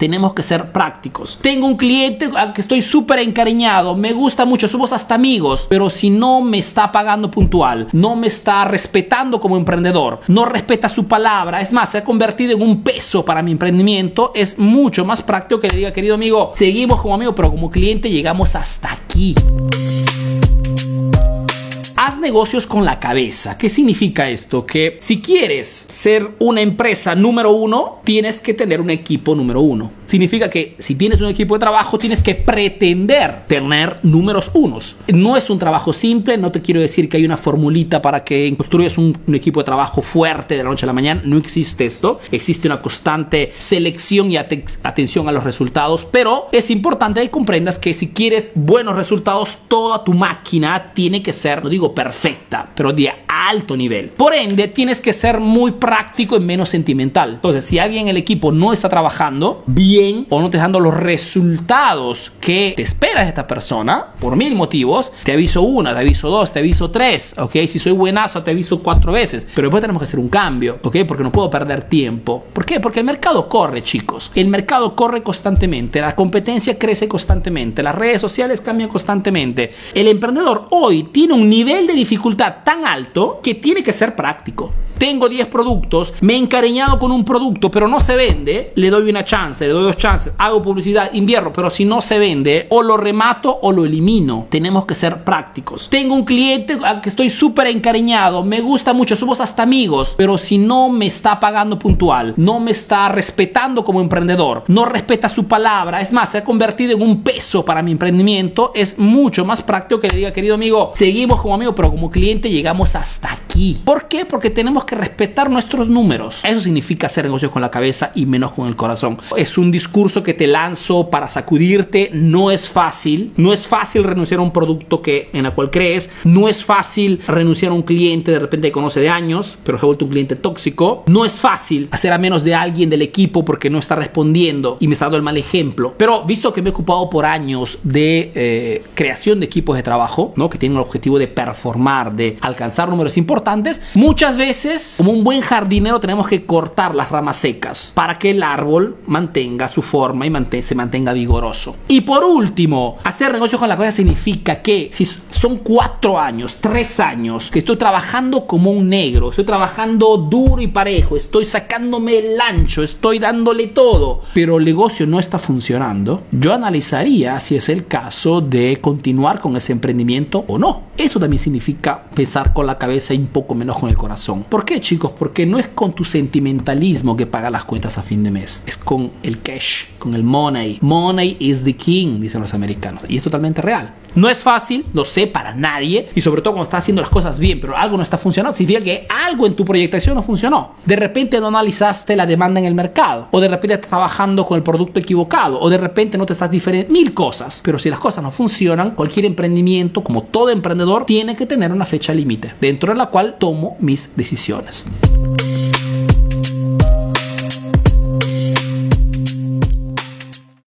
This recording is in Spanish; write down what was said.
tenemos que ser prácticos. Tengo un cliente al que estoy súper encariñado, me gusta mucho, somos hasta amigos, pero si no me está pagando puntual, no me está respetando como emprendedor, no respeta su palabra, es más, se ha convertido en un peso para mi emprendimiento, es mucho más práctico que le diga, querido amigo, seguimos como amigo, pero como cliente llegamos hasta aquí. Haz negocios con la cabeza. ¿Qué significa esto? Que si quieres ser una empresa número uno, tienes que tener un equipo número uno. Significa que si tienes un equipo de trabajo, tienes que pretender tener números unos. No es un trabajo simple, no te quiero decir que hay una formulita para que construyas un, equipo de trabajo fuerte de la noche a la mañana. No existe esto. Existe una constante selección y atención a los resultados, pero es importante que comprendas que si quieres buenos resultados, toda tu máquina tiene que ser, no digo perfecta, pero alto nivel. Por ende, tienes que ser muy práctico y menos sentimental. Entonces, si alguien en el equipo no está trabajando bien o no te está dando los resultados que te esperas de esta persona, por mil motivos, te aviso una, te aviso dos, te aviso tres, ¿ok? Si soy buenazo, te aviso cuatro veces. Pero después tenemos que hacer un cambio, ¿ok? Porque no puedo perder tiempo. ¿Por qué? Porque el mercado corre, chicos. El mercado corre constantemente, la competencia crece constantemente, las redes sociales cambian constantemente. El emprendedor hoy tiene un nivel de dificultad tan alto que tiene que ser práctico tengo 10 productos, me he encariñado con un producto, pero no se vende, le doy una chance, le doy dos chances, hago publicidad, invierno, pero si no se vende, o lo remato o lo elimino. Tenemos que ser prácticos. Tengo un cliente al que estoy súper encariñado, me gusta mucho, somos hasta amigos, pero si no me está pagando puntual, no me está respetando como emprendedor, no respeta su palabra, es más, se ha convertido en un peso para mi emprendimiento, es mucho más práctico que le diga, querido amigo, seguimos como amigo, pero como cliente llegamos hasta aquí. ¿Por qué? Porque tenemos que respetar nuestros números. Eso significa hacer negocios con la cabeza y menos con el corazón. Es un discurso que te lanzo para sacudirte. No es fácil. No es fácil renunciar a un producto que, en el cual crees. No es fácil renunciar a un cliente de repente que conoce de años, pero se ha vuelto un cliente tóxico. No es fácil hacer a menos de alguien del equipo porque no está respondiendo y me está dando el mal ejemplo. Pero visto que me he ocupado por años de eh, creación de equipos de trabajo, ¿no? que tienen el objetivo de performar, de alcanzar números importantes, muchas veces como un buen jardinero, tenemos que cortar las ramas secas para que el árbol mantenga su forma y se mantenga vigoroso. Y por último, hacer negocios con la cabeza significa que si son cuatro años, tres años, que estoy trabajando como un negro, estoy trabajando duro y parejo, estoy sacándome el ancho, estoy dándole todo, pero el negocio no está funcionando, yo analizaría si es el caso de continuar con ese emprendimiento o no. Eso también significa pensar con la cabeza poco menos con el corazón. ¿Por qué, chicos? Porque no es con tu sentimentalismo que paga las cuentas a fin de mes, es con el cash, con el money. Money is the king, dicen los americanos, y es totalmente real. No es fácil, lo sé para nadie, y sobre todo cuando estás haciendo las cosas bien, pero algo no está funcionando, significa que algo en tu proyectación no funcionó. De repente no analizaste la demanda en el mercado, o de repente estás trabajando con el producto equivocado, o de repente no te estás diferente, mil cosas. Pero si las cosas no funcionan, cualquier emprendimiento, como todo emprendedor, tiene que tener una fecha límite, dentro de la cual tomo mis decisiones.